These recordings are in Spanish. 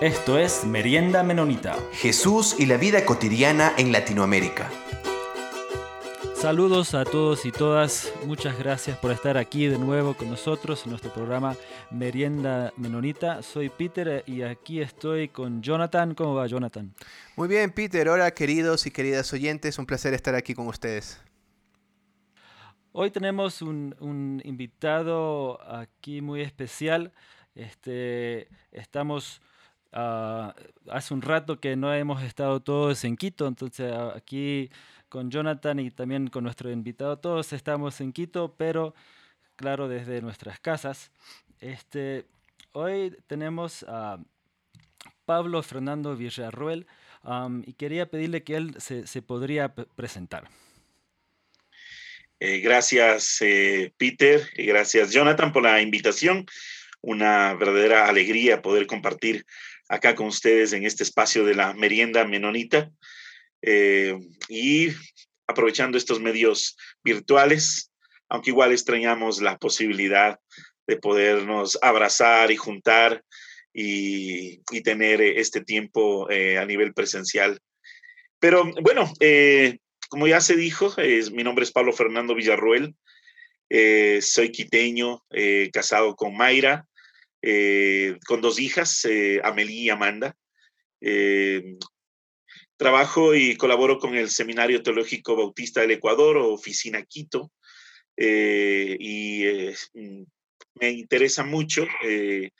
Esto es Merienda Menonita. Jesús y la vida cotidiana en Latinoamérica. Saludos a todos y todas. Muchas gracias por estar aquí de nuevo con nosotros en nuestro programa Merienda Menonita. Soy Peter y aquí estoy con Jonathan. ¿Cómo va Jonathan? Muy bien, Peter. Hola, queridos y queridas oyentes. Un placer estar aquí con ustedes. Hoy tenemos un, invitado aquí muy especial. Este, estamos ah, hace un rato que no hemos estado todos en Quito, entonces ah, aquí con Jonathan y también con nuestro invitado. Todos estamos en Quito, pero claro, desde nuestras casas. Este, hoy tenemos a Pablo Fernando Villarruel y quería pedirle que él se, podría presentar. Eh, gracias, eh, Peter, gracias, Jonathan, por la invitación. Una verdadera alegría poder compartir acá con ustedes en este espacio de la merienda menonita. Eh, y aprovechando estos medios virtuales, aunque igual extrañamos la posibilidad de podernos abrazar y juntar y, tener este tiempo eh, a nivel presencial. Pero bueno, eh, como ya se dijo, mi nombre es Pablo Fernando Villarruel, soy quiteño, casado con Mayra, con dos hijas, Amelie y Amanda. Trabajo y colaboro con el Seminario Teológico Bautista del Ecuador, Oficina Quito, eh, y eh, me interesa mucho eh,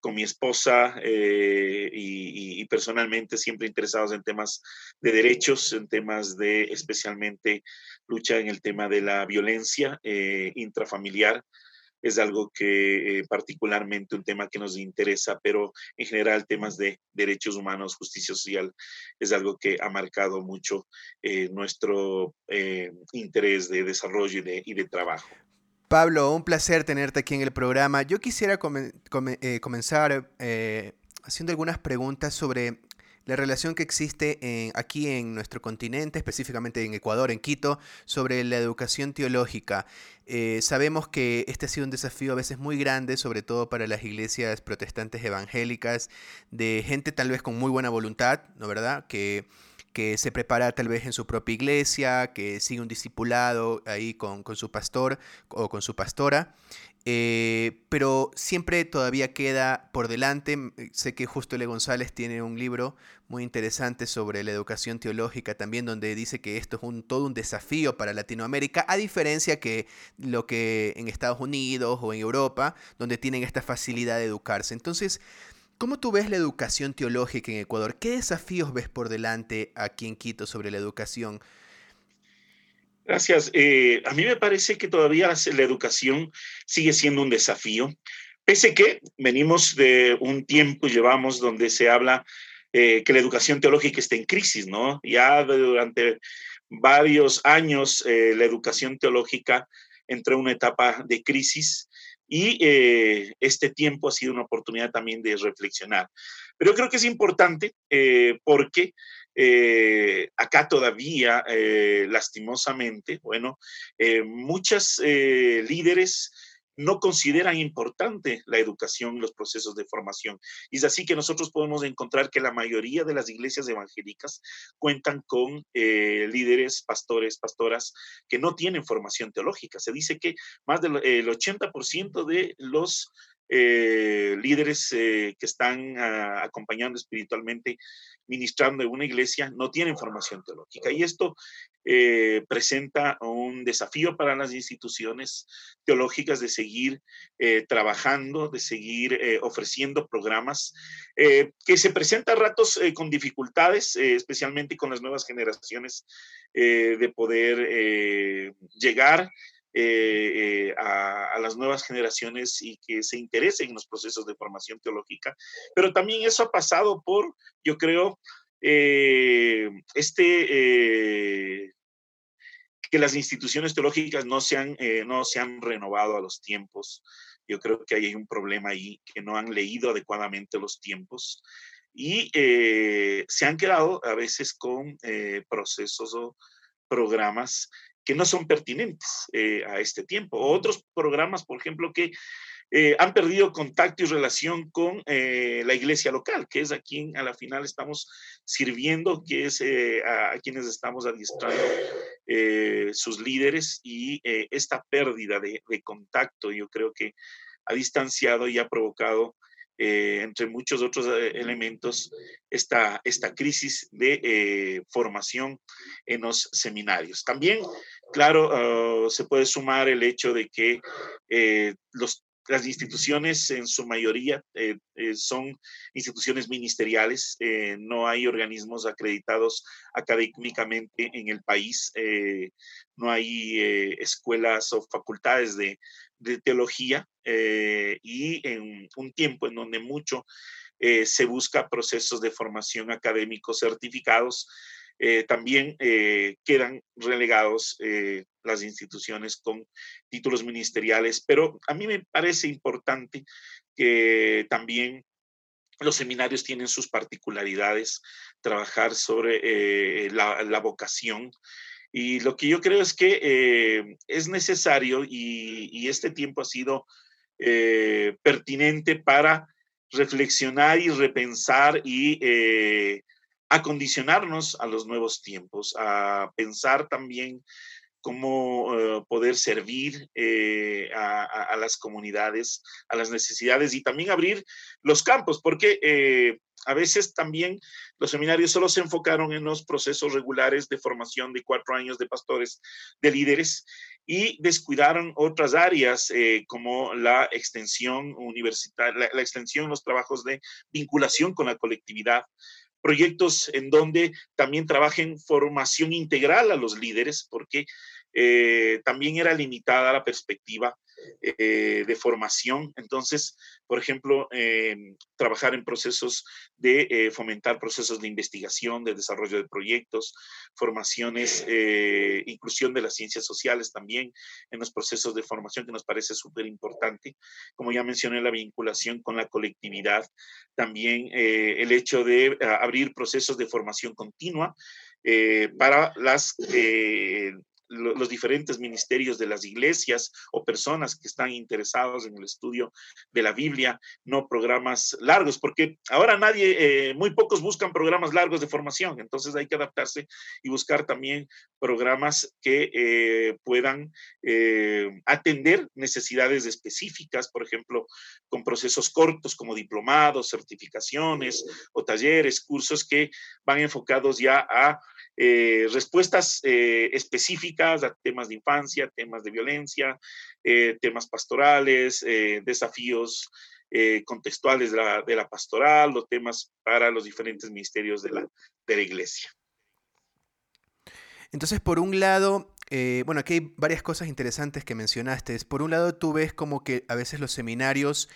con mi esposa y, personalmente siempre interesados en temas de derechos, en temas de especialmente lucha en el tema de la violencia intrafamiliar es algo que eh, particularmente un tema que nos interesa, pero en general temas de derechos humanos, justicia social, es algo que ha marcado mucho eh, nuestro eh, interés de desarrollo y de, trabajo. Pablo, un placer tenerte aquí en el programa. Yo quisiera comenzar haciendo algunas preguntas sobre la relación que existe aquí en nuestro continente, específicamente en Ecuador, en Quito, sobre la educación teológica. Eh, sabemos que este ha sido un desafío a veces muy grande, sobre todo para las iglesias protestantes evangélicas, de gente tal vez con muy buena voluntad, ¿no verdad? Que, que se prepara tal vez en su propia iglesia, que sigue un discipulado ahí con, con su pastor o con su pastora. Eh, pero siempre todavía queda por delante. Sé que Justo L. González tiene un libro muy interesante sobre la educación teológica también, donde dice que esto es un, todo un desafío para Latinoamérica, a diferencia que lo que en Estados Unidos o en Europa, donde tienen esta facilidad de educarse. Entonces, ¿cómo tú ves la educación teológica en Ecuador? ¿Qué desafíos ves por delante aquí en Quito sobre la educación? Gracias. Eh, a mí me parece que todavía la educación sigue siendo un desafío, pese que venimos de un tiempo, llevamos donde se habla eh, que la educación teológica está en crisis, ¿no? Ya durante varios años eh, la educación teológica entró en una etapa de crisis y este tiempo ha sido una oportunidad también de reflexionar. Pero yo creo que es importante porque eh, acá todavía, eh, lastimosamente, bueno, eh, muchas líderes no consideran importante la educación, los procesos de formación. Y es así que nosotros podemos encontrar que la mayoría de las iglesias evangélicas cuentan con líderes, pastores, pastoras que no tienen formación teológica. Se dice que más del 80% de los líderes que están ah, acompañando espiritualmente ministrando en una iglesia no tienen formación teológica. Y esto eh, presenta un desafío para las instituciones teológicas de seguir eh, trabajando, de seguir eh, ofreciendo programas que se presentan a ratos con dificultades, especialmente con las nuevas generaciones, de poder llegar eh, eh, a, las nuevas generaciones y que se interesen en los procesos de formación teológica. Pero también eso ha pasado por, yo creo, eh, este, que las instituciones teológicas no se, han, no se han renovado a los tiempos. Yo creo que hay un problema ahí, que no han leído adecuadamente los tiempos y se han quedado a veces con procesos o programas que no son pertinentes eh, a este tiempo. Otros programas, por ejemplo, que eh, han perdido contacto y relación con eh, la iglesia local, que es a quien a la final estamos sirviendo, que es eh, a, quienes estamos adiestrando sus líderes y esta pérdida de, de, contacto yo creo que ha distanciado y ha provocado entre muchos otros elementos, esta, esta crisis de formación en los seminarios. También, claro, ah, se puede sumar el hecho de que las instituciones en su mayoría eh, eh, son instituciones ministeriales, eh, no hay organismos acreditados académicamente en el país, no hay escuelas o facultades de, de teología y en un tiempo en donde mucho se busca procesos de formación académicos certificados, eh, también eh, quedan relegados eh, las instituciones con títulos ministeriales, pero a mí me parece importante que también los seminarios tienen sus particularidades, trabajar sobre la, vocación. Y lo que yo creo es que es necesario y, este tiempo ha sido pertinente para reflexionar y repensar y acondicionarnos a los nuevos tiempos, a pensar también cómo eh, poder servir eh, a, las comunidades, a las necesidades y también abrir los campos, porque eh, a veces también los seminarios solo se enfocaron en los procesos regulares de formación de cuatro años de pastores, de líderes, y descuidaron otras áreas como la extensión universitaria, la extensión, los trabajos de vinculación con la colectividad, proyectos en donde también trabajen formación integral a los líderes, porque eh, también era limitada la perspectiva eh, de formación. Entonces, por ejemplo, em, trabajar en procesos de eh, fomentar procesos de investigación, de desarrollo de proyectos, formaciones, inclusión de las ciencias sociales también en los procesos de formación que nos parece súper importante. Como ya mencioné, la vinculación con la colectividad, también el hecho de abrir procesos de formación continua. para las los diferentes ministerios de las iglesias o personas que están interesados en el estudio de la Biblia, no programas largos, porque ahora nadie, eh, muy pocos buscan programas largos de formación, entonces hay que adaptarse y buscar también programas que eh, puedan eh, atender necesidades específicas, por ejemplo, con procesos cortos como diplomados, certificaciones o talleres, cursos que van enfocados ya a eh, respuestas eh, específicas a temas de infancia, temas de violencia, eh, temas pastorales, desafíos contextuales de la, pastoral, los temas para los diferentes ministerios de la, de la iglesia. Entonces, por un lado, bueno, aquí hay varias cosas interesantes que mencionaste. Por un lado, tú ves como que a veces los seminarios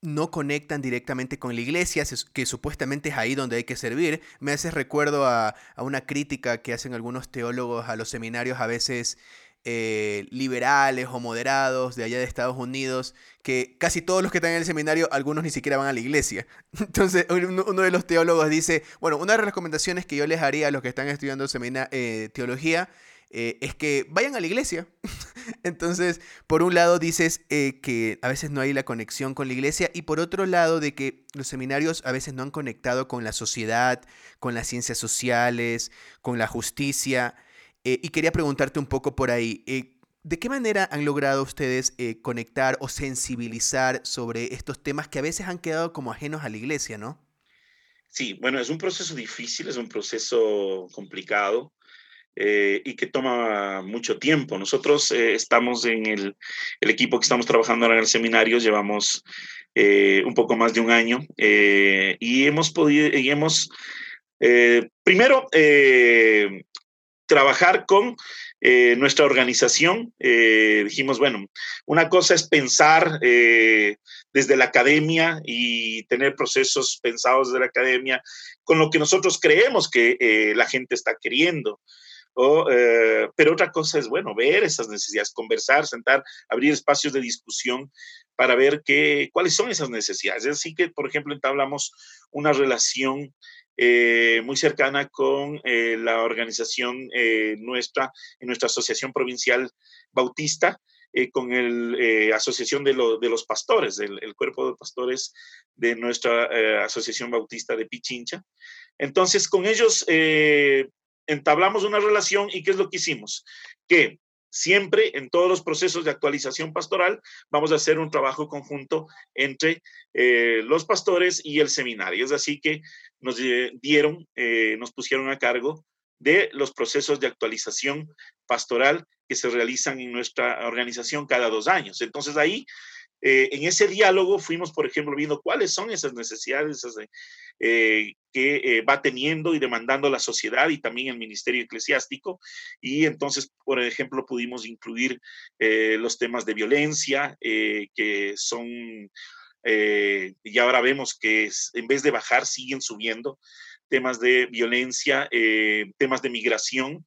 no conectan directamente con la iglesia, que supuestamente es ahí donde hay que servir. Me hace recuerdo a, una crítica que hacen algunos teólogos a los seminarios, a veces eh, liberales o moderados de allá de Estados Unidos, que casi todos los que están en el seminario, algunos ni siquiera van a la iglesia. Entonces, uno de los teólogos dice, bueno, una de las recomendaciones que yo les haría a los que están estudiando eh, teología eh, es que vayan a la iglesia. Entonces, por un lado dices eh, que a veces no hay la conexión con la iglesia y por otro lado de que los seminarios a veces no han conectado con la sociedad, con las ciencias sociales, con la justicia. Eh, y quería preguntarte un poco por ahí. ¿De qué manera han logrado ustedes conectar o sensibilizar sobre estos temas que a veces han quedado como ajenos a la iglesia, no? Sí, bueno, es un proceso difícil, es un proceso complicado. Eh, y que toma mucho tiempo. Nosotros eh, estamos en el, equipo que estamos trabajando ahora en el seminario, llevamos eh, un poco más de un año y hemos podido, y hemos, primero, trabajar con nuestra organización. dijimos, bueno, una cosa es pensar desde la academia y tener procesos pensados desde la academia con lo que nosotros creemos que la gente está queriendo. Eh, pero otra cosa es, bueno, ver esas necesidades, conversar, sentar, abrir espacios de discusión para ver qué, cuáles son esas necesidades. Así que, por ejemplo, entablamos una relación eh, muy cercana con eh, la organización nuestra, en nuestra asociación provincial bautista, eh, con la Asociación de, los Pastores, el, cuerpo de pastores de nuestra Asociación Bautista de Pichincha. Entonces, con ellos entablamos una relación y ¿qué es lo que hicimos? Que siempre en todos los procesos de actualización pastoral vamos a hacer un trabajo conjunto entre eh, los pastores y el seminario. Es así que nos dieron, eh, nos pusieron a cargo de los procesos de actualización pastoral que se realizan en nuestra organización cada dos años. Entonces ahí eh, en ese diálogo fuimos, por ejemplo, viendo cuáles son esas necesidades eh, que eh, va teniendo y demandando la sociedad y también el ministerio eclesiástico. Y entonces, por ejemplo, pudimos incluir los temas de violencia, que son, y ahora vemos que en vez de bajar, siguen subiendo temas de violencia, temas de migración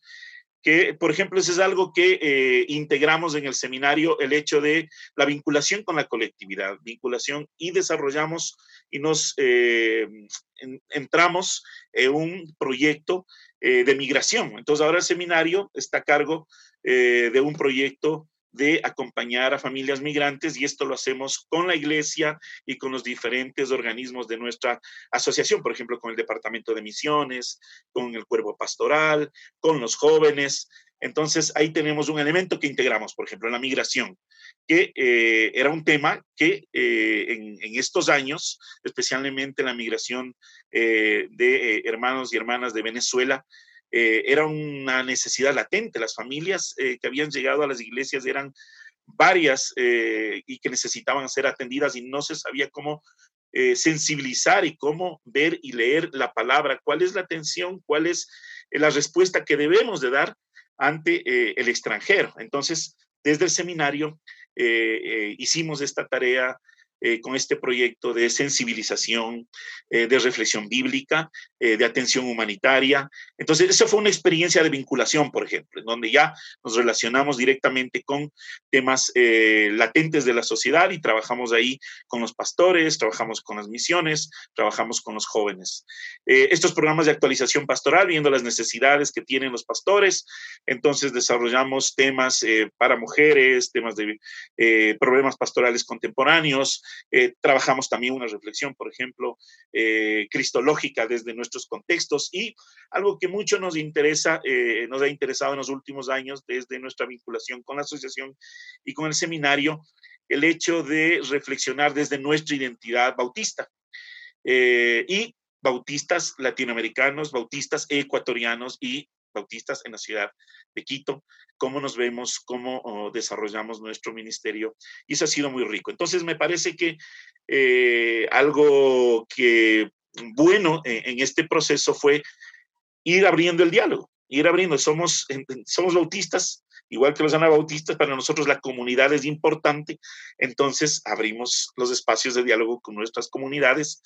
que, por ejemplo, eso es algo que eh, integramos en el seminario, el hecho de la vinculación con la colectividad, vinculación y desarrollamos y nos eh, entramos en un proyecto eh, de migración. Entonces, ahora el seminario está a cargo de un proyecto de acompañar a familias migrantes y esto lo hacemos con la iglesia y con los diferentes organismos de nuestra asociación, por ejemplo, con el Departamento de Misiones, con el Cuervo Pastoral, con los jóvenes. Entonces, ahí tenemos un elemento que integramos, por ejemplo, la migración, que eh, era un tema que eh, en, estos años, especialmente la migración eh, de hermanos y hermanas de Venezuela, eh, era una necesidad latente. Las familias eh, que habían llegado a las iglesias eran varias eh, y que necesitaban ser atendidas y no se sabía cómo sensibilizar y cómo ver y leer la palabra, cuál es la atención, cuál es la respuesta que debemos de dar ante el extranjero. Entonces, desde el seminario hicimos esta tarea eh, con este proyecto de sensibilización, eh, de reflexión bíblica, eh, de atención humanitaria. Entonces, esa fue una experiencia de vinculación, por ejemplo, en donde ya nos relacionamos directamente con temas latentes de la sociedad y trabajamos ahí con los pastores, trabajamos con las misiones, trabajamos con los jóvenes. estos programas de actualización pastoral, viendo las necesidades que tienen los pastores, entonces desarrollamos temas para mujeres, temas de problemas pastorales contemporáneos, eh, trabajamos también una reflexión, por ejemplo, eh, cristológica desde nuestros contextos y algo que mucho nos interesa, eh, nos ha interesado en los últimos años desde nuestra vinculación con la asociación y con el seminario, el hecho de reflexionar desde nuestra identidad bautista. y bautistas latinoamericanos, bautistas ecuatorianos y bautistas en la ciudad de Quito, cómo nos vemos, cómo oh, desarrollamos nuestro ministerio. Y eso ha sido muy rico. Entonces, me parece que eh, algo que bueno en, este proceso fue ir abriendo el diálogo, ir abriendo. Somos, somos bautistas, igual que los anabautistas, para nosotros la comunidad es importante, entonces abrimos los espacios de diálogo con nuestras comunidades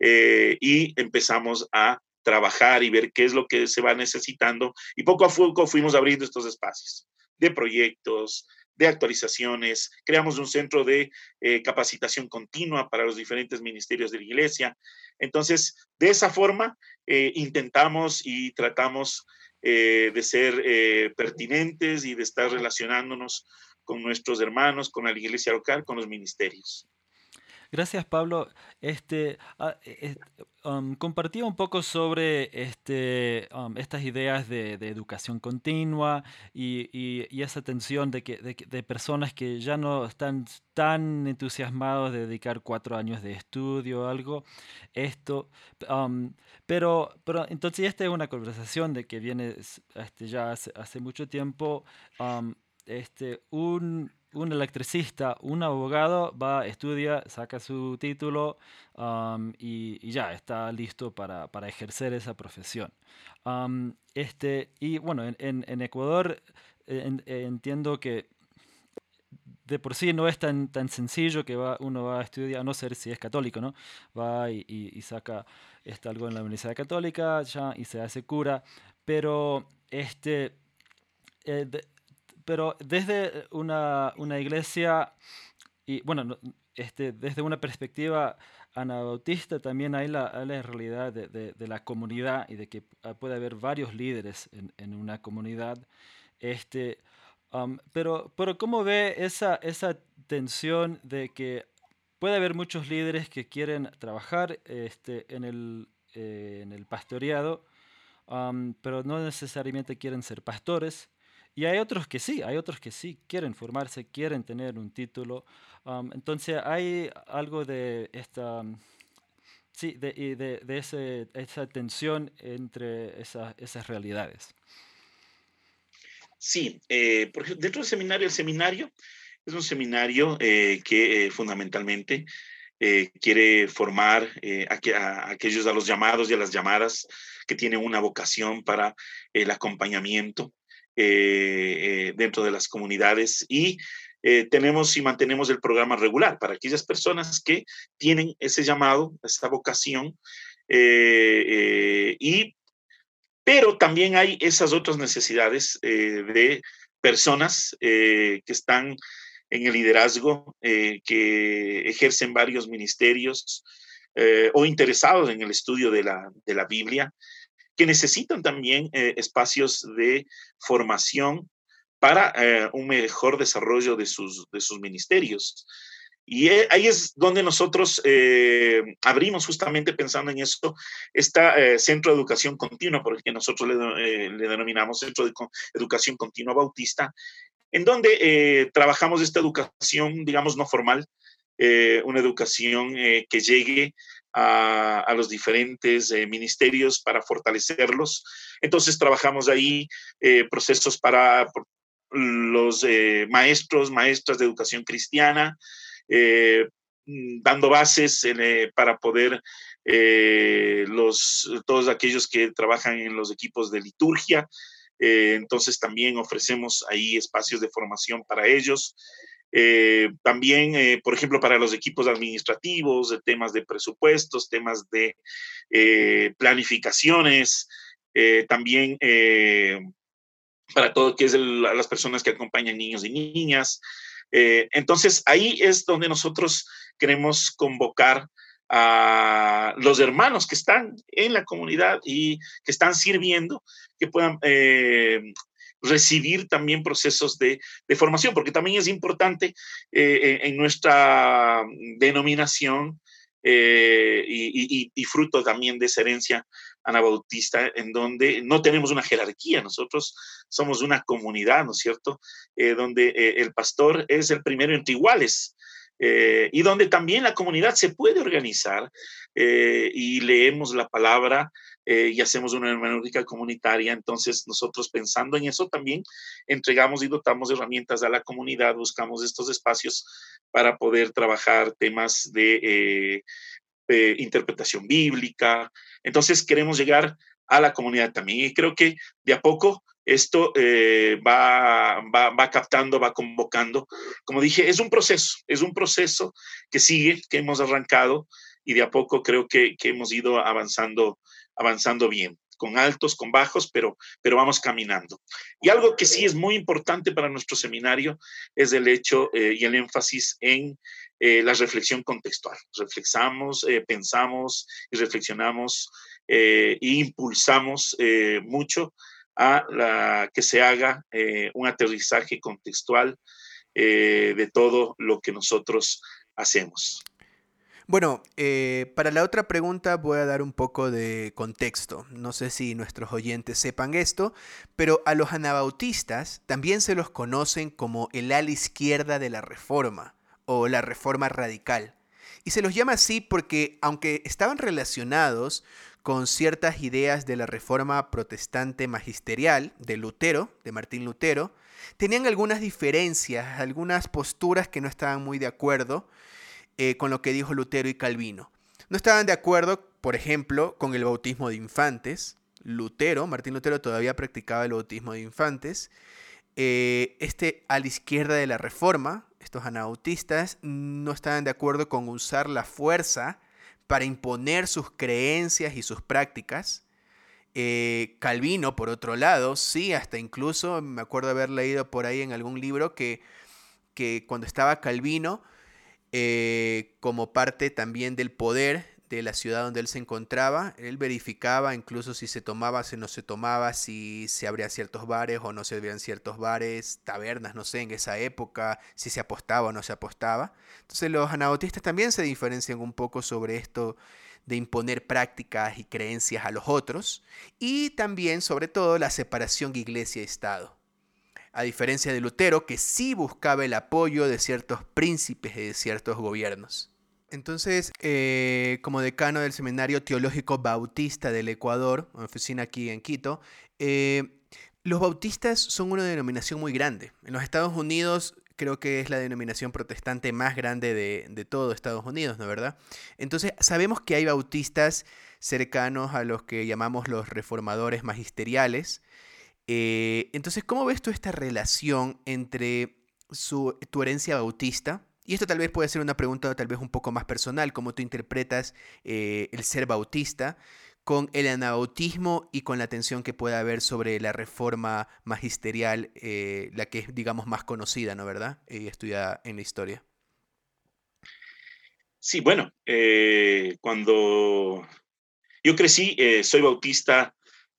eh, y empezamos a trabajar y ver qué es lo que se va necesitando. Y poco a poco fuimos abriendo estos espacios de proyectos, de actualizaciones, creamos un centro de eh, capacitación continua para los diferentes ministerios de la iglesia. Entonces, de esa forma, eh, intentamos y tratamos eh, de ser pertinentes y de estar relacionándonos con nuestros hermanos, con la iglesia local, con los ministerios. Gracias, Pablo. Este, eh, eh, um, compartía un poco sobre este, um, estas ideas de, educación continua y, esa tensión de, que, de, personas que ya no están tan entusiasmados de dedicar cuatro años de estudio o algo. Esto, um, pero, pero entonces esta es una conversación de que viene este, ya hace, hace mucho tiempo. este, un, un electricista, un abogado va, estudia, saca su título y, ya está listo para, ejercer esa profesión. este, y bueno, en, Ecuador entiendo que de por sí no es tan, tan sencillo que va, uno va a estudiar, a no ser si es católico, ¿no? Va y, saca este, algo en la Universidad Católica ya, y se hace cura, pero este, eh, pero desde una, una iglesia, y bueno, este, desde una perspectiva anabautista también hay la, la realidad de, de, la comunidad y de que puede haber varios líderes en, en una comunidad. Este, pero, pero ¿cómo ve esa, esa tensión de que puede haber muchos líderes que quieren trabajar este, en, el, eh, en el pastoreado, pero no necesariamente quieren ser pastores? Y hay otros que sí, hay otros que sí quieren formarse, quieren tener un título. entonces hay algo de esta, sí, de, de, de ese, esa tensión entre esas realidades. Sí, eh, por ejemplo, dentro del seminario, el seminario es un seminario eh, que eh, fundamentalmente quiere formar a, aquellos, a los llamados y a las llamadas que tienen una vocación para el acompañamiento dentro de las comunidades y tenemos y mantenemos el programa regular para aquellas personas que tienen ese llamado, esa vocación y pero también hay esas otras necesidades eh, de personas eh, que están en el liderazgo, eh, que ejercen varios ministerios o interesados en el estudio de la, de la Biblia, que necesitan también espacios de formación para un mejor desarrollo de sus, de sus ministerios. Y eh, ahí es donde nosotros eh, abrimos justamente pensando en esto, este centro de educación continua, porque nosotros le, denominamos Centro de Educación Continua Bautista, en donde trabajamos esta educación, digamos, no formal, una educación que llegue a, los diferentes ministerios para fortalecerlos. Entonces trabajamos ahí procesos para los maestros, maestras de educación cristiana, eh, mm, dando bases eh, para poder eh, los, todos aquellos que trabajan en los equipos de liturgia. entonces también ofrecemos ahí espacios de formación para ellos. También, por ejemplo, para los equipos administrativos, temas de presupuestos, temas de planificaciones, también para todo que es las personas que acompañan niños y niñas, eh, entonces, ahí es donde nosotros queremos convocar a los hermanos que están en la comunidad y que están sirviendo, que puedan eh, recibir también procesos de, formación, porque también es importante eh, en nuestra denominación y, y, fruto también de esa herencia anabautista, en donde no tenemos una jerarquía, nosotros somos una comunidad, ¿no es cierto?, eh, donde eh, el pastor es el primero entre iguales. Eh, y donde también la comunidad se puede organizar y leemos la palabra y hacemos una hermenéutica comunitaria. Entonces, nosotros pensando en eso también entregamos y dotamos de herramientas a la comunidad, buscamos estos espacios para poder trabajar temas de interpretación bíblica. Entonces queremos llegar a la comunidad también. Y creo que de a poco esto eh, va, va, captando, va convocando. Como dije, es un proceso, es un proceso que sigue, que hemos arrancado y de a poco creo que hemos ido avanzando, avanzando bien con altos, con bajos, pero, pero vamos caminando. Y algo que sí es muy importante para nuestro seminario es el hecho eh, y el énfasis en eh, la reflexión contextual. Reflexamos, eh, pensamos y reflexionamos e impulsamos mucho a la, que se haga un aterrizaje contextual de todo lo que nosotros hacemos. Bueno, para la otra pregunta voy a dar un poco de contexto. No sé si nuestros oyentes sepan esto, pero a los anabautistas también se los conocen como el ala izquierda de la reforma o la reforma radical. Y se los llama así porque, aunque estaban relacionados con ciertas ideas de la reforma protestante magisterial de Lutero, de Martín Lutero, tenían algunas diferencias, algunas posturas que no estaban muy de acuerdo eh, con lo que dijo Lutero y Calvino. No estaban de acuerdo, por ejemplo, con el bautismo de infantes. Lutero, Martín Lutero todavía practicaba el bautismo de infantes. Eh, este a la izquierda de la reforma, estos anabautistas no estaban de acuerdo con usar la fuerza para imponer sus creencias y sus prácticas. Eh, Calvino, por otro lado, sí, hasta incluso me acuerdo haber leído por ahí en algún libro que, que cuando estaba Calvino, eh, como parte también del poder de la ciudad donde él se encontraba. Él verificaba incluso si se tomaba, si no se tomaba, si se abrían ciertos bares o no se abrían ciertos bares, tabernas, no sé, en esa época, si se apostaba o no se apostaba. Entonces los anabautistas también se diferencian un poco sobre esto de imponer prácticas y creencias a los otros y también sobre todo la separación iglesia-estado. A diferencia de Lutero, que sí buscaba el apoyo de ciertos príncipes y de ciertos gobiernos. Entonces, eh, como decano del Seminario Teológico Bautista del Ecuador, oficina aquí en Quito, eh, los bautistas son una denominación muy grande. En los Estados Unidos creo que es la denominación protestante más grande de, todo Estados Unidos, ¿no es verdad? Entonces, sabemos que hay bautistas cercanos a los que llamamos los reformadores magisteriales. Eh, entonces, ¿cómo ves tú esta relación entre tu herencia bautista y esto tal vez puede ser una pregunta tal vez un poco más personal, cómo tú interpretas eh, el ser bautista con el anabautismo y con la atención que pueda haber sobre la reforma magisterial, eh, la que es, digamos, más conocida, ¿no verdad? Y estudiada en la historia. Sí, bueno, cuando yo crecí, soy bautista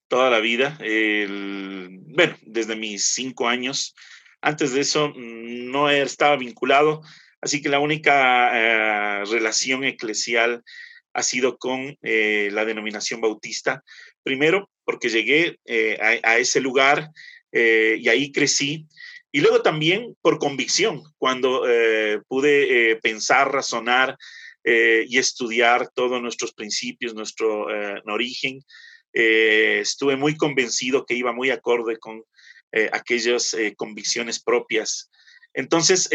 toda la vida, bueno, desde mis cinco años. Antes de eso mm, no estaba vinculado Así que la única eh, relación eclesial ha sido con eh, la denominación bautista. Primero, porque llegué eh, a, ese lugar y ahí crecí. Y luego también por convicción, cuando pude pensar, razonar y estudiar todos nuestros principios, nuestro origen, estuve muy convencido que iba muy acorde con aquellas convicciones propias. Entonces,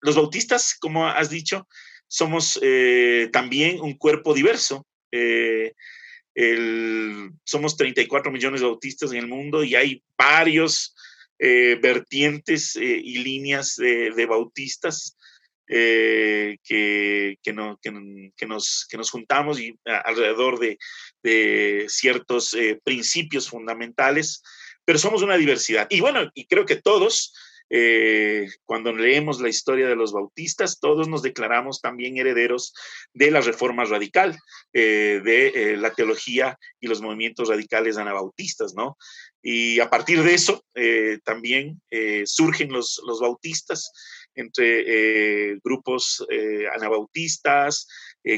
los bautistas, como has dicho, somos eh, también un cuerpo diverso. Eh, somos 34 millones de bautistas en el mundo y hay varios eh, vertientes y líneas de, bautistas que, que, nos, que, nos juntamos y alrededor de, ciertos principios fundamentales, pero somos una diversidad. Y bueno, y creo que todos eh, cuando leemos la historia de los bautistas, todos nos declaramos también herederos de la reforma radical, eh, de eh, la teología y los movimientos radicales anabautistas, ¿no? Y a partir de eso también surgen los, los bautistas entre grupos anabautistas,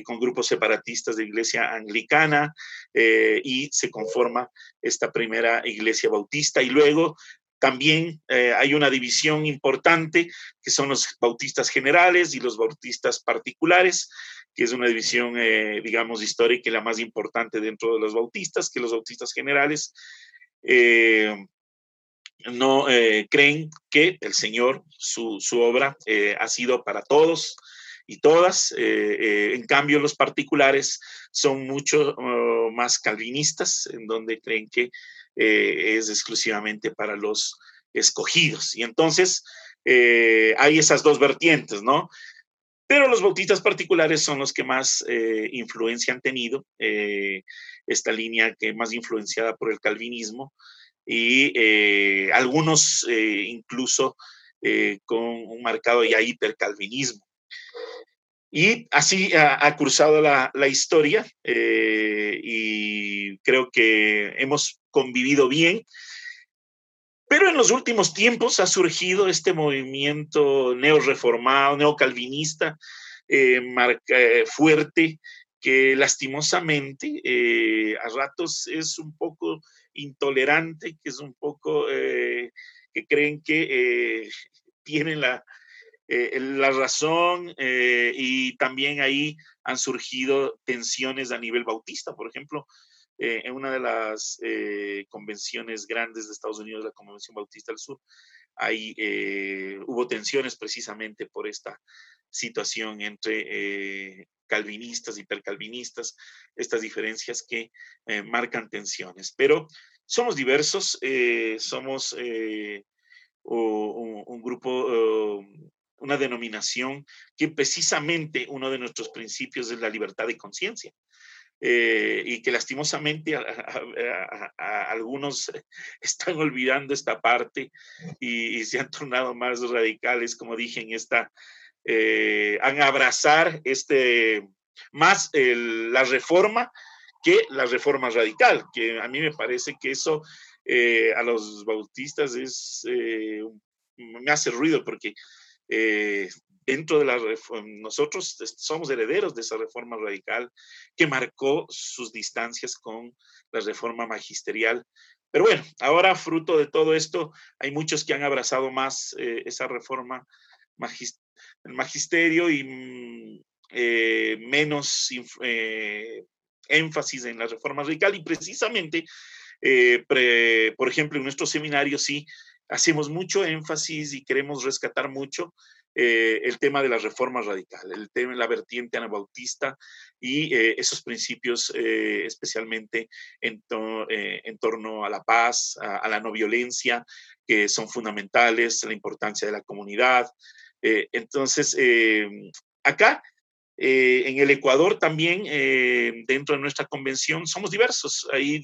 con grupos separatistas de iglesia anglicana y se conforma esta primera iglesia bautista. Y luego también eh, hay una división importante que son los bautistas generales y los bautistas particulares, que es una división, eh, digamos, histórica y la más importante dentro de los bautistas, que los bautistas generales eh, no creen que el Señor, su, su obra, ha sido para todos y todas. en cambio, los particulares son mucho oh, más calvinistas, en donde creen que eh, es exclusivamente para los escogidos. Y entonces eh, hay esas dos vertientes, ¿no? Pero los bautistas particulares son los que más eh, influencia han tenido, esta línea que más influenciada por el calvinismo y algunos incluso con un marcado ya hipercalvinismo. Y así ha, cruzado la, historia eh, y creo que hemos convivido bien. Pero en los últimos tiempos ha surgido este movimiento neoreformado, neocalvinista, eh, eh, fuerte, que lastimosamente a ratos es un poco intolerante, que es un poco que creen que tienen la, eh, la razón eh, y también ahí han surgido tensiones a nivel bautista. Por ejemplo, eh, en una de las convenciones grandes de Estados Unidos, la Convención Bautista del Sur, ahí hubo tensiones precisamente por esta situación entre calvinistas, hipercalvinistas, estas diferencias que marcan tensiones. Pero somos diversos, somos un, grupo una denominación que precisamente uno de nuestros principios es la libertad de conciencia. Eh, y que lastimosamente algunos están olvidando esta parte y, se han tornado más radicales, como dije, en esta, eh, han abrazar este, más la reforma que la reforma radical, que a mí me parece que eso eh, a los bautistas es, me hace ruido porque dentro de la nosotros somos herederos de esa reforma radical que marcó sus distancias con la reforma magisterial. Pero bueno, ahora fruto de todo esto, hay muchos que han abrazado más esa reforma el magisterio y mm, menos énfasis en la reforma radical y precisamente, eh, por ejemplo, en nuestro seminario sí hacemos mucho énfasis y queremos rescatar mucho eh, el tema de la reforma radical, el tema la vertiente anabautista y eh, esos principios especialmente en, en, torno a la paz, a, la no violencia, que son fundamentales, la importancia de la comunidad. entonces, acá eh, en el Ecuador también, eh, dentro de nuestra convención, somos diversos. Ahí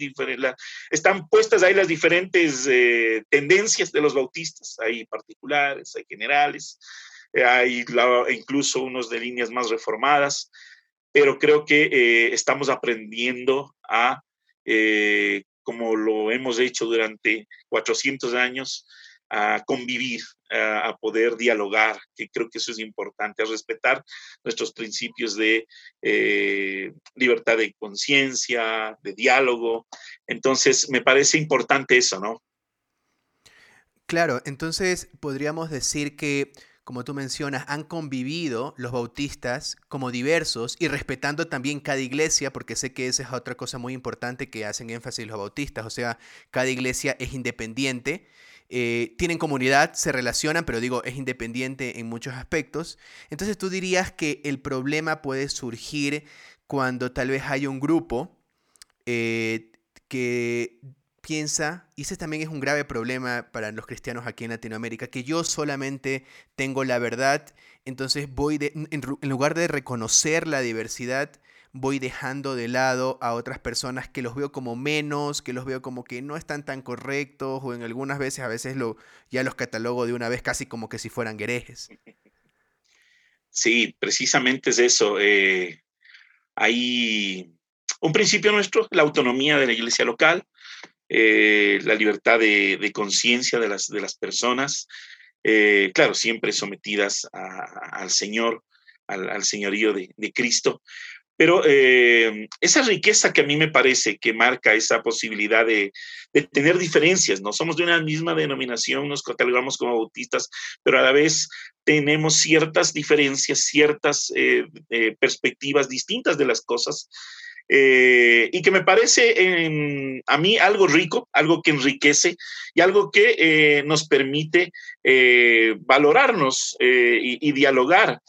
están puestas ahí las diferentes eh, tendencias de los bautistas. Hay particulares, hay generales, hay incluso unos de líneas más reformadas, pero creo que estamos aprendiendo a, como lo hemos hecho durante 400 años, a convivir, a, poder dialogar, que creo que eso es importante, a respetar nuestros principios de eh, libertad de conciencia, de diálogo. Entonces, me parece importante eso, ¿no? Claro, entonces podríamos decir que, como tú mencionas, han convivido los bautistas como diversos y respetando también cada iglesia, porque sé que esa es otra cosa muy importante que hacen énfasis los bautistas, o sea, cada iglesia es independiente eh, tienen comunidad, se relacionan, pero digo, es independiente en muchos aspectos. Entonces tú dirías que el problema puede surgir cuando tal vez hay un grupo eh, que piensa, y ese también es un grave problema para los cristianos aquí en Latinoamérica, que yo solamente tengo la verdad, entonces voy en lugar de reconocer la diversidad, voy dejando de lado a otras personas que los veo como menos, que los veo como que no están tan correctos o en algunas veces a veces lo, ya los catalogo de una vez casi como que si fueran herejes. Sí, precisamente es eso. Eh, hay un principio nuestro, la autonomía de la iglesia local, eh, la libertad de, conciencia de las, de las personas, eh, claro, siempre sometidas al Señor, al, señorío de, de, Cristo, pero eh, esa riqueza que a mí me parece que marca esa posibilidad de, tener diferencias, ¿no? Somos de una misma denominación, nos catalogamos como bautistas, pero a la vez tenemos ciertas diferencias, ciertas perspectivas distintas de las cosas. Y que me parece a mí algo rico, algo que enriquece y algo que nos permite valorarnos y, dialogar.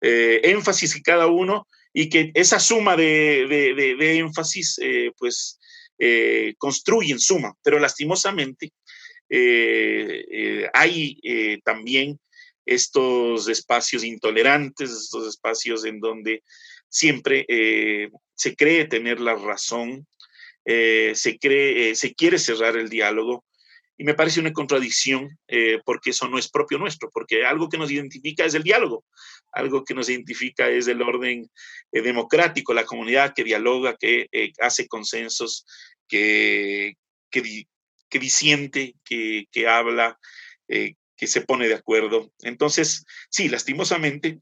énfasis que cada uno y que esa suma de, énfasis, eh, pues, eh, construyen suma, pero lastimosamente eh, hay también estos espacios intolerantes, estos espacios en donde siempre se cree tener la razón, se, cree, se quiere cerrar el diálogo, y me parece una contradicción eh, porque eso no es propio nuestro, porque algo que nos identifica es el diálogo, algo que nos identifica es el orden eh, democrático, la comunidad que dialoga, que eh, hace consensos, que, que, que disiente, que, que habla, que se pone de acuerdo. Entonces, sí, lastimosamente,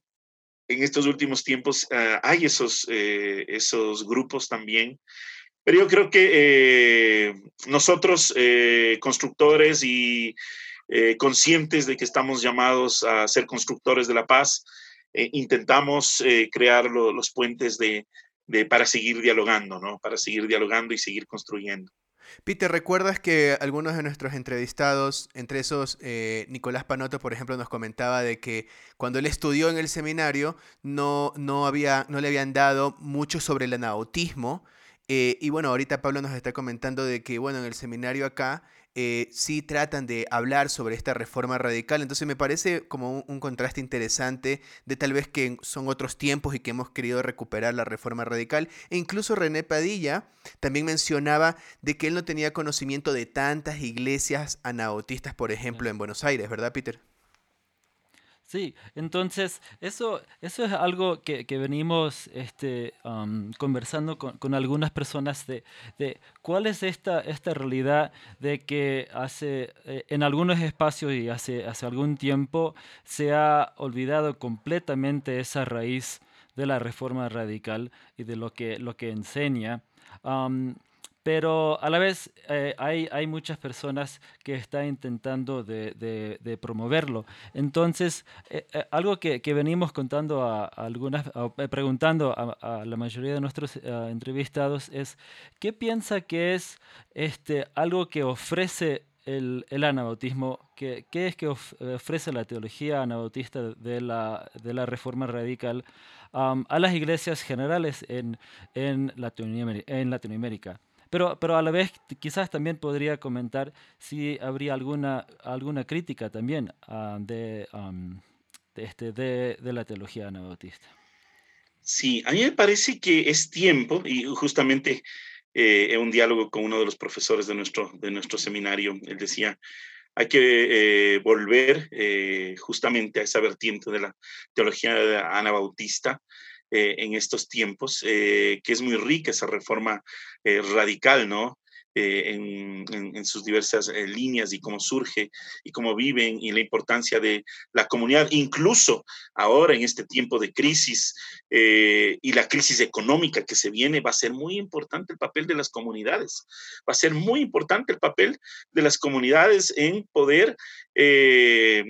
en estos últimos tiempos ah, hay esos, esos grupos también pero yo creo que eh, nosotros, eh, constructores y eh, conscientes de que estamos llamados a ser constructores de la paz, intentamos crear los puentes de, para seguir dialogando, ¿no? Para seguir dialogando y seguir construyendo. Peter, ¿recuerdas que algunos de nuestros entrevistados, entre esos Nicolás Panoto, por ejemplo, nos comentaba de que cuando él estudió en el seminario no, no, había, no le habían dado mucho sobre el anautismo, eh, y bueno, ahorita Pablo nos está comentando de que, bueno, en el seminario acá eh, sí tratan de hablar sobre esta reforma radical. Entonces me parece como un, contraste interesante de tal vez que son otros tiempos y que hemos querido recuperar la reforma radical. E incluso René Padilla también mencionaba de que él no tenía conocimiento de tantas iglesias anabautistas, por ejemplo, en Buenos Aires, ¿verdad, Peter? Sí, entonces eso, eso es algo que, venimos este, conversando con, algunas personas de, cuál es esta, esta realidad de que hace eh, en algunos espacios y hace, hace algún tiempo se ha olvidado completamente esa raíz de la reforma radical y de lo que, lo que enseña pero a la vez eh, hay, muchas personas que están intentando de, promoverlo. Entonces, eh, eh, algo que, venimos contando a, algunas, preguntando a, la mayoría de nuestros entrevistados es, ¿qué piensa que es este, algo que ofrece el, anabautismo? ¿Qué, ¿Qué, es que ofrece la teología anabautista de la, reforma radical a las iglesias generales en, en, en Latinoamérica? Pero, pero a la vez quizás también podría comentar si habría alguna, alguna crítica también ah, de, de, este, de, de, la teología anabautista. Sí, a mí me parece que es tiempo, y justamente eh, en un diálogo con uno de los profesores de nuestro, de nuestro seminario, él decía, hay que eh, volver eh, justamente a esa vertiente de la teología anabautista, eh, en estos tiempos, eh, que es muy rica esa reforma eh, radical, ¿no? Eh, en, sus diversas eh, líneas y cómo surge y cómo viven y la importancia de la comunidad, incluso ahora en este tiempo de crisis eh, y la crisis económica que se viene, va a ser muy importante el papel de las comunidades, va a ser muy importante el papel de las comunidades en poder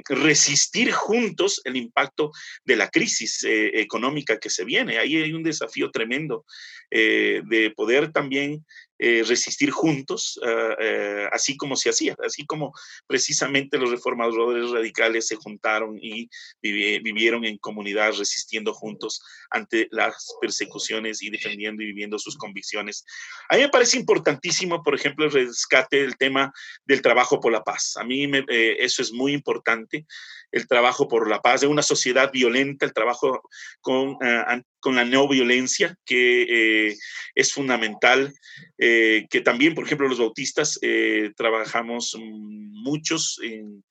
resistir juntos el impacto de la crisis económica que se viene. Ahí hay un desafío tremendo de poder también eh, resistir juntos, ah, eh, así como se hacía, así como precisamente los reformadores radicales se juntaron y vivieron en comunidad resistiendo juntos ante las persecuciones y defendiendo y viviendo sus convicciones. A mí me parece importantísimo, por ejemplo, el rescate del tema del trabajo por la paz. A mí eh, eso es muy importante el trabajo por la paz de una sociedad violenta, el trabajo con, ah, con la no violencia, que eh, es fundamental, eh, que también, por ejemplo, los bautistas eh, trabajamos muchos en,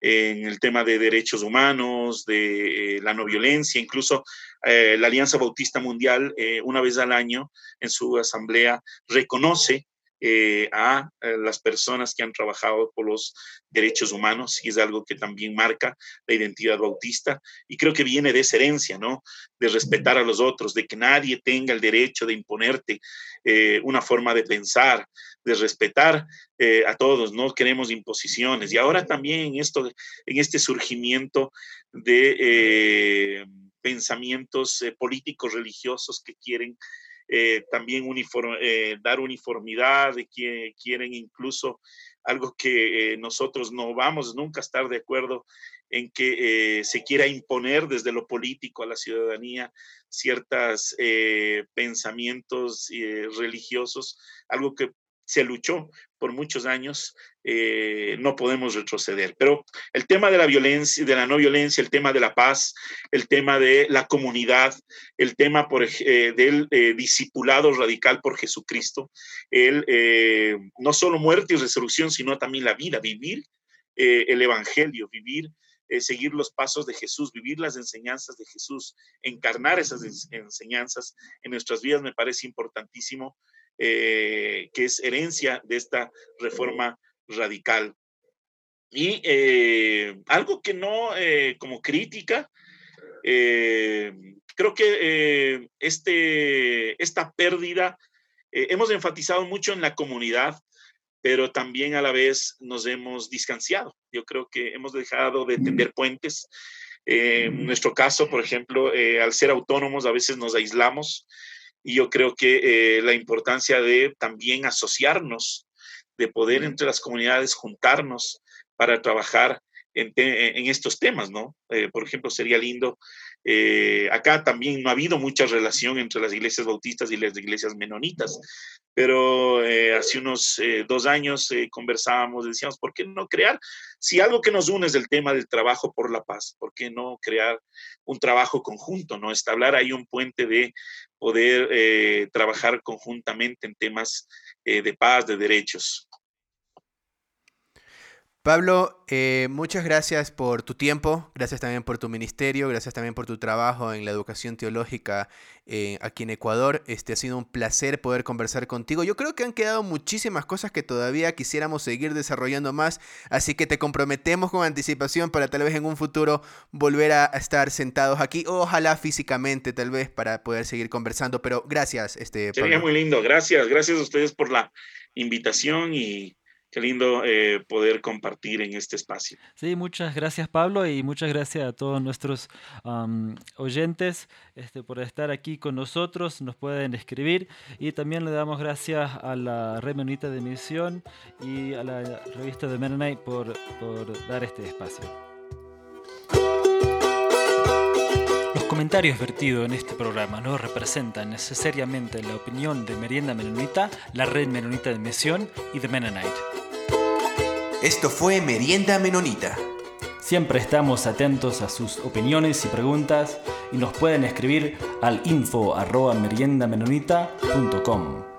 en, el tema de derechos humanos, de la no violencia, incluso la Alianza Bautista Mundial, una vez al año, en su asamblea, reconoce eh, a, eh, las personas que han trabajado por los derechos humanos y es algo que también marca la identidad bautista y creo que viene de esa herencia, ¿no? De respetar a los otros, de que nadie tenga el derecho de imponerte eh, una forma de pensar, de respetar a todos, no queremos imposiciones y ahora también esto, en este surgimiento de pensamientos políticos religiosos que quieren eh, también eh, dar uniformidad, de que quieren incluso algo que eh, nosotros no vamos nunca a estar de acuerdo en que se quiera imponer desde lo político a la ciudadanía ciertos pensamientos religiosos, algo que se luchó por muchos años, eh, no podemos retroceder. Pero el tema de la violencia, de la no violencia, el tema de la paz, el tema de la comunidad, el tema por, eh, del eh, discipulado radical por Jesucristo, el, no solo muerte y resurrección, sino también la vida, vivir el Evangelio, vivir seguir los pasos de Jesús, vivir las enseñanzas de Jesús, encarnar esas enseñanzas en nuestras vidas me parece importantísimo eh, que es herencia de esta reforma radical. Y eh, algo que no eh, como crítica, creo que este, esta pérdida, hemos enfatizado mucho en la comunidad, pero también a la vez nos hemos distanciado. Yo creo que hemos dejado de tender puentes. en nuestro caso, por ejemplo, al ser autónomos, a veces nos aislamos y yo creo que eh, la importancia de también asociarnos, de poder entre las comunidades juntarnos para trabajar en, estos temas, ¿no? Eh, por ejemplo, sería lindo, eh, acá también no ha habido mucha relación entre las iglesias bautistas y las iglesias menonitas, pero hace unos dos años conversábamos, decíamos, ¿por qué no crear? Si algo que nos une es el tema del trabajo por la paz, ¿por qué no crear un trabajo conjunto, no? Establecer ahí un puente de poder eh, trabajar conjuntamente en temas eh, de paz, de derechos. Pablo, eh, muchas gracias por tu tiempo, gracias también por tu ministerio, gracias también por tu trabajo en la educación teológica eh, aquí en Ecuador. Este ha sido un placer poder conversar contigo. Yo creo que han quedado muchísimas cosas que todavía quisiéramos seguir desarrollando más, así que te comprometemos con anticipación para tal vez en un futuro volver a estar sentados aquí, ojalá físicamente tal vez para poder seguir conversando. Pero gracias, este. Sería muy lindo, gracias, gracias a ustedes por la invitación y Qué lindo eh, poder compartir en este espacio. Sí, muchas gracias Pablo y muchas gracias a todos nuestros oyentes este, por estar aquí con nosotros. Nos pueden escribir y también le damos gracias a la Red Menonita de Misión y a la revista de Mennonite por, por dar este espacio. Los comentarios vertidos en este programa no representan necesariamente la opinión de Merienda Menonita, la Red Menonita de Misión y de Mennonite. Esto fue Merienda Menonita. Siempre estamos atentos a sus opiniones y preguntas y nos pueden escribir al info arroba meriendamenonita.com.